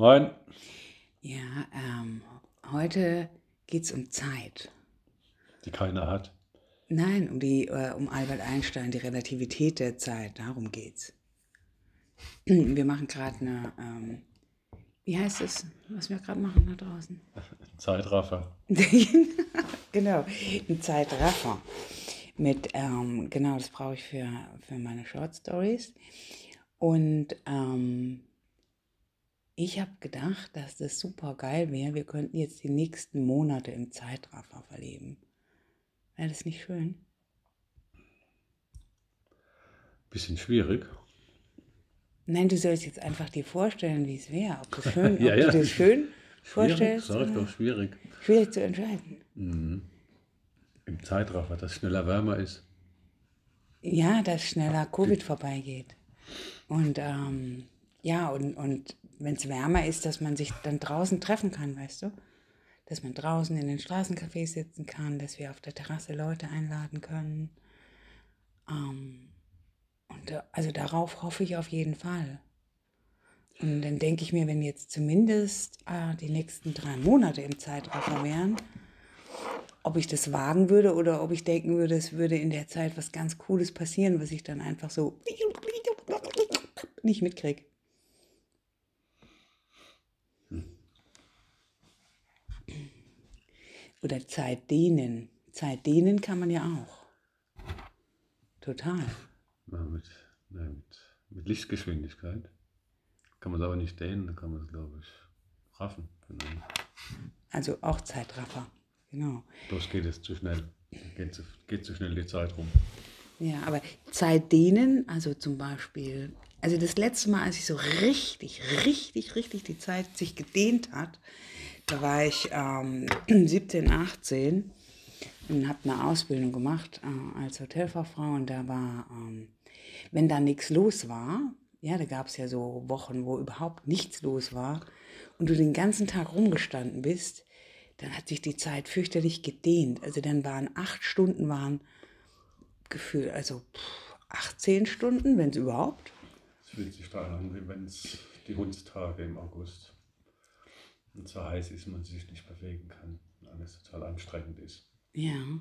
Moin. Ja, ähm, heute geht es um Zeit. Die keiner hat. Nein, um, die, äh, um Albert Einstein, die Relativität der Zeit. Darum geht's. Wir machen gerade eine, ähm, wie heißt es, was wir gerade machen da draußen? Zeitraffer. genau, ein Zeitraffer. Mit, ähm, genau, das brauche ich für, für meine Short Stories. Und ähm, ich habe gedacht, dass das super geil wäre. Wir könnten jetzt die nächsten Monate im Zeitraffer verleben. Wäre das nicht schön? Bisschen schwierig. Nein, du sollst jetzt einfach dir vorstellen, wie es wäre. Ob, du, schön, Ja, ob ja. du dir schön vorstellst. Sag ich doch, schwierig. Schwierig zu entscheiden. Mhm. Im Zeitraffer, dass schneller wärmer ist. Ja, dass schneller Covid vorbeigeht. Und ähm, ja, und, und wenn es wärmer ist, dass man sich dann draußen treffen kann, weißt du? Dass man draußen in den Straßencafés sitzen kann, dass wir auf der Terrasse Leute einladen können. Ähm, und also darauf hoffe ich auf jeden Fall. Und dann denke ich mir, wenn jetzt zumindest äh, die nächsten drei Monate im Zeitraffer wären, ob ich das wagen würde oder ob ich denken würde, es würde in der Zeit was ganz Cooles passieren, was ich dann einfach so nicht mitkriege. Oder Zeit dehnen. Zeit dehnen kann man ja auch. Total. Ja, mit, ja, mit, mit Lichtgeschwindigkeit. Kann man es aber nicht dehnen, dann kann man es, glaube ich, raffen. Genau. Also auch Zeitraffer. Genau. Bloß geht es zu schnell. Geht zu, geht zu schnell die Zeit rum. Ja, aber Zeit dehnen, also zum Beispiel, also das letzte Mal, als ich so richtig, richtig, richtig die Zeit sich gedehnt hat, da war ich ähm, 17, 18 und habe eine Ausbildung gemacht äh, als Hotelfachfrau und da war, ähm, wenn da nichts los war, ja, da gab es ja so Wochen, wo überhaupt nichts los war und du den ganzen Tag rumgestanden bist, dann hat sich die Zeit fürchterlich gedehnt. Also dann waren acht Stunden waren Gefühl, also pff, 18 Stunden, wenn es überhaupt. Es fühlt sich daran an, wie wenn es die Hundstage im August und so heiß ist, man sich nicht bewegen kann und alles total anstrengend ist. Ja.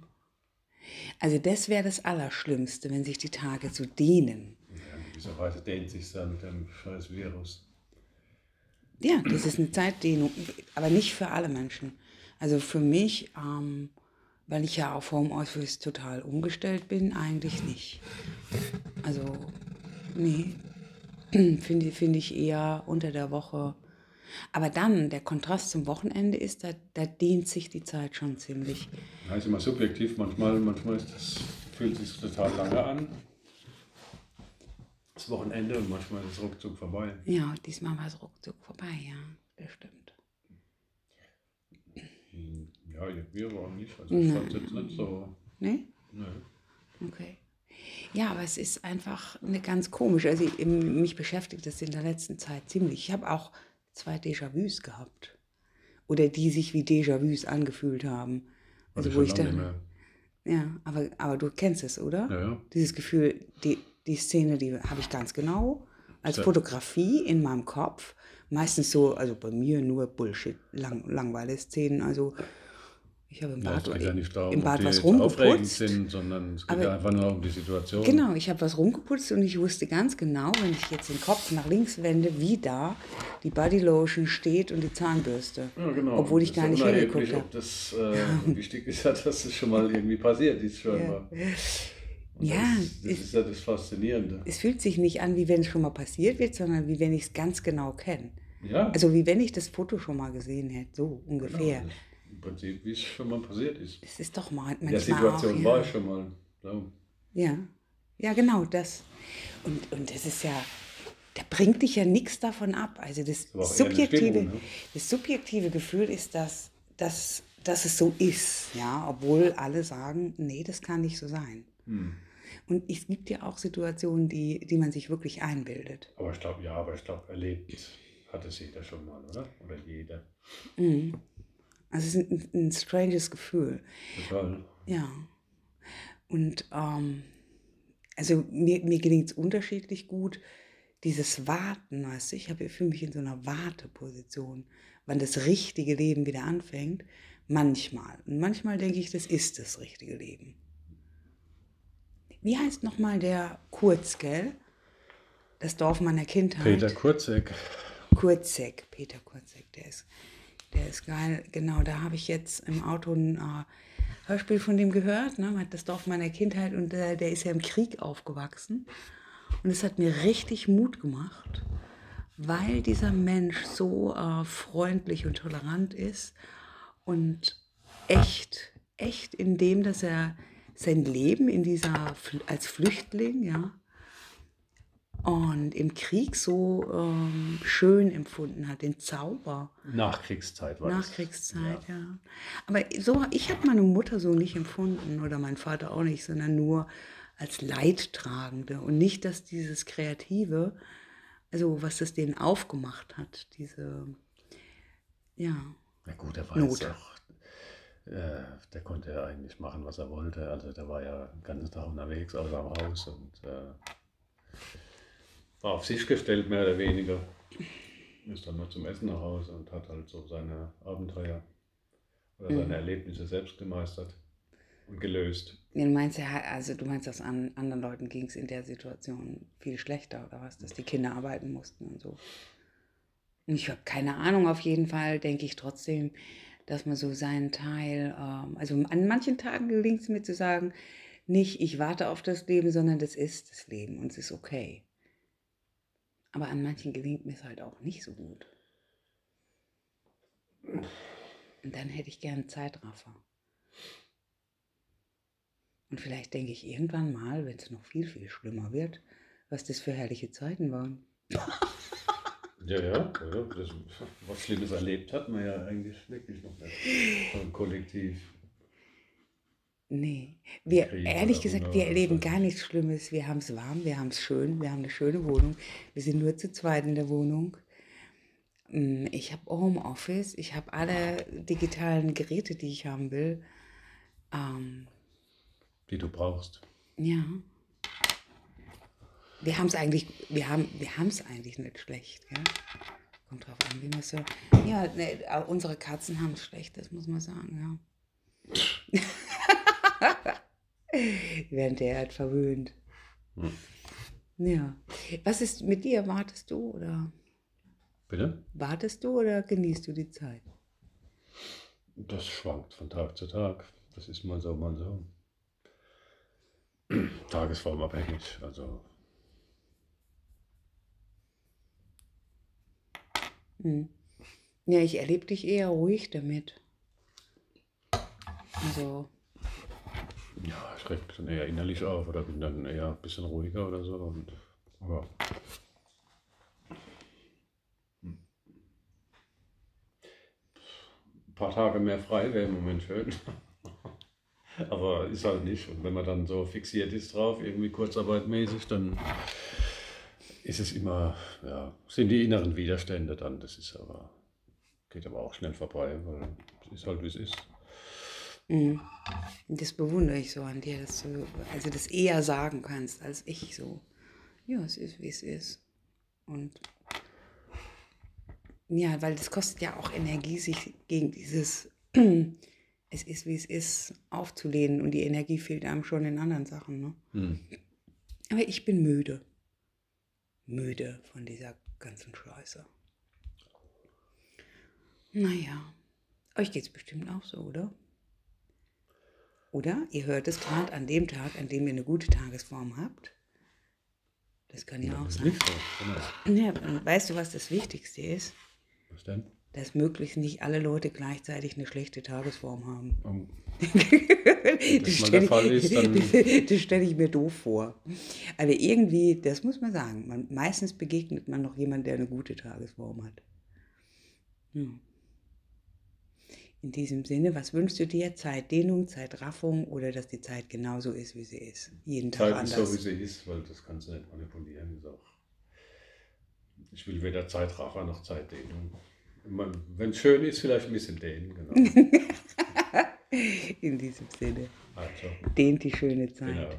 Also das wäre das Allerschlimmste, wenn sich die Tage so dehnen. Ja, in gewisser Weise dehnt sich dann mit dem scheiß Virus. Ja, das ist eine Zeitdehnung, aber nicht für alle Menschen. Also für mich, ähm, weil ich ja auf Homeoffice total umgestellt bin, eigentlich nicht. Also, nee, finde find ich eher unter der Woche. Aber dann, der Kontrast zum Wochenende ist, da, da dehnt sich die Zeit schon ziemlich. Ja, ist immer subjektiv. Manchmal, manchmal ist das, fühlt sich total lange an. Das Wochenende und manchmal ist es ruckzuck vorbei. Ja, diesmal war es ruckzuck vorbei, ja, das stimmt. Ja, aber auch nicht. Also ich fand es jetzt nicht so. Ne? Nö. Okay. Ja, aber es ist einfach eine ganz komisch. Also ich, mich beschäftigt das in der letzten Zeit ziemlich. Ich habe auch zwei Déjà-vus gehabt. Oder die sich wie Déjà-vus angefühlt haben. Also Hatte wo ich dann. Ja, aber, aber du kennst es, oder? Ja, ja. Dieses Gefühl, die, die Szene, die habe ich ganz genau als Ja. Fotografie in meinem Kopf. Meistens so, also bei mir nur Bullshit, lang, langweile Szenen. Also ich habe im Ja, Bad, es geht ja nicht darum, im Bad was rumgeputzt. sind, sondern es geht Aber- ja einfach nur um die Situation. Genau, ich habe was rumgeputzt und ich wusste ganz genau, wenn ich jetzt den Kopf nach links wende, wie da die Bodylotion steht und die Zahnbürste. Ja, genau. Obwohl ich Das gar ist nicht ja hingeguckt habe. ob das äh, wichtig ist, ja, dass es schon mal irgendwie passiert ist. Scheinbar. Und Ja, das, das ist- ist ja das Faszinierende. Es fühlt sich nicht an, wie wenn es schon mal passiert wird, sondern wie wenn ich es ganz genau kenne. Ja, Also wie wenn ich das Foto schon mal gesehen hätte, so ungefähr. genau. Im Prinzip, wie es schon mal passiert ist. Das ist doch mal In der Situation auch, war ja. ich schon mal. So. Ja, ja, genau das. Und, und das ist ja, da bringt dich ja nichts davon ab. Also das subjektive, Stimmung, ne? das subjektive Gefühl ist, dass, dass, dass es so ist, ja, obwohl alle sagen, nee, das kann nicht so sein. Hm. Und es gibt ja auch Situationen, die, die man sich wirklich einbildet. Aber ich glaube, ja, aber ich glaube, erlebt hat es jeder schon mal, oder? Oder jeder. Also es ist ein, ein stranges Gefühl. Total. Ja. Und ähm, also mir, mir gelingt es unterschiedlich gut, dieses Warten, weißt du, ich habe für mich in so einer Warteposition, wann das richtige Leben wieder anfängt. Manchmal. Und manchmal denke ich, das ist das richtige Leben. Wie heißt nochmal der Kurzgell? Das Dorf meiner Kindheit. Peter Kurzek. Kurzek, Peter Kurzek, der ist, der ist geil. Genau, da habe ich jetzt im Auto ein äh, Hörspiel von dem gehört, ne? das Dorf meiner Kindheit und äh, der ist ja im Krieg aufgewachsen. Und es hat mir richtig Mut gemacht, weil dieser Mensch so äh, freundlich und tolerant ist und echt, echt in dem, dass er sein Leben in dieser, als Flüchtling, ja, und im Krieg so ähm, schön empfunden hat, den Zauber. Nachkriegszeit war Nachkriegszeit, ja. ja. Aber so, ich habe meine Mutter so nicht empfunden oder mein Vater auch nicht, sondern nur als Leidtragende und nicht, dass dieses Kreative, also was das denen aufgemacht hat, diese, ja. Na gut, er war Not. auch, äh, der konnte ja eigentlich machen, was er wollte. Also der war ja den ganzen Tag unterwegs außer am Haus und äh, war auf sich gestellt, mehr oder weniger. Ist dann nur zum Essen nach Hause und hat halt so seine Abenteuer oder seine mhm. Erlebnisse selbst gemeistert und gelöst. Du meinst ja, also du meinst, dass an anderen Leuten ging es in der Situation viel schlechter oder was, dass die Kinder arbeiten mussten und so. Und ich habe keine Ahnung, auf jeden Fall denke ich trotzdem, dass man so seinen Teil, ähm, also an manchen Tagen gelingt es mir zu sagen, nicht ich warte auf das Leben, sondern das ist das Leben und es ist okay. Aber an manchen gelingt mir es halt auch nicht so gut. Und dann hätte ich gern Zeitraffer. Und vielleicht denke ich irgendwann mal, wenn es noch viel, viel schlimmer wird, was das für herrliche Zeiten waren. Ja, ja, ja das, was Schlimmes erlebt hat man ja eigentlich wirklich noch nicht. Kollektiv. Nee, wir, Krieg ehrlich gesagt, wir erleben gar nichts Schlimmes. Wir haben es warm, wir haben es schön, wir haben eine schöne Wohnung. Wir sind nur zu zweit in der Wohnung. Mm, ich habe Homeoffice, ich habe alle digitalen Geräte, die ich haben will. Ähm, die du brauchst. Ja. Wir haben es eigentlich, wir haben, wir haben es eigentlich nicht schlecht, gell? Kommt drauf an, wie man so. Ja, ne, unsere Katzen haben es schlecht, das muss man sagen, ja. werden derart verwöhnt. Hm. Ja. Was ist mit dir? Wartest du oder? Bitte? Wartest du oder genießt du die Zeit? Das schwankt von Tag zu Tag. Das ist mal so, mal so. Tagesformabhängig. Also. Hm. Ja, ich erlebe dich eher ruhig damit. Also. Ja, ich reg dann eher innerlich auf oder bin dann eher ein bisschen ruhiger oder so. Und, ja. Hm. Ein paar Tage mehr frei wäre im Moment schön. Aber ist halt nicht. Und wenn man dann so fixiert ist drauf, irgendwie kurzarbeitmäßig, dann ist es immer, ja, sind die inneren Widerstände dann. Das ist aber, geht aber auch schnell vorbei, weil es ist halt wie es ist. Mhm. Das bewundere ich so an dir, dass du also das eher sagen kannst als ich so. Ja, es ist, wie es ist. Und ja, weil das kostet ja auch Energie, sich gegen dieses es ist, wie es ist, aufzulehnen. Und die Energie fehlt einem schon in anderen Sachen. Ne? Mhm. Aber ich bin müde. Müde von dieser ganzen Scheiße. Naja, euch geht es bestimmt auch so, oder? Oder ihr hört es gerade an dem Tag, an dem ihr eine gute Tagesform habt. Das kann ja, ja auch sein. Ja, weißt du, was das Wichtigste ist? Was denn? Dass möglichst nicht alle Leute gleichzeitig eine schlechte Tagesform haben. Um, das stelle ich, stell ich mir doof vor. Aber irgendwie, das muss man sagen, man, meistens begegnet man noch jemand, der eine gute Tagesform hat. Ja. In diesem Sinne, was wünschst du dir? Zeitdehnung, Zeitraffung oder dass die Zeit genauso ist, wie sie ist? Jeden Tag Zeit anders. Zeit ist so, wie sie ist, weil das kannst du nicht manipulieren. Ich will weder Zeitraffer noch Zeitdehnung. Wenn es schön ist, vielleicht ein bisschen dehnen, genau. In diesem Sinne. Also. Dehnt die schöne Zeit. Genau.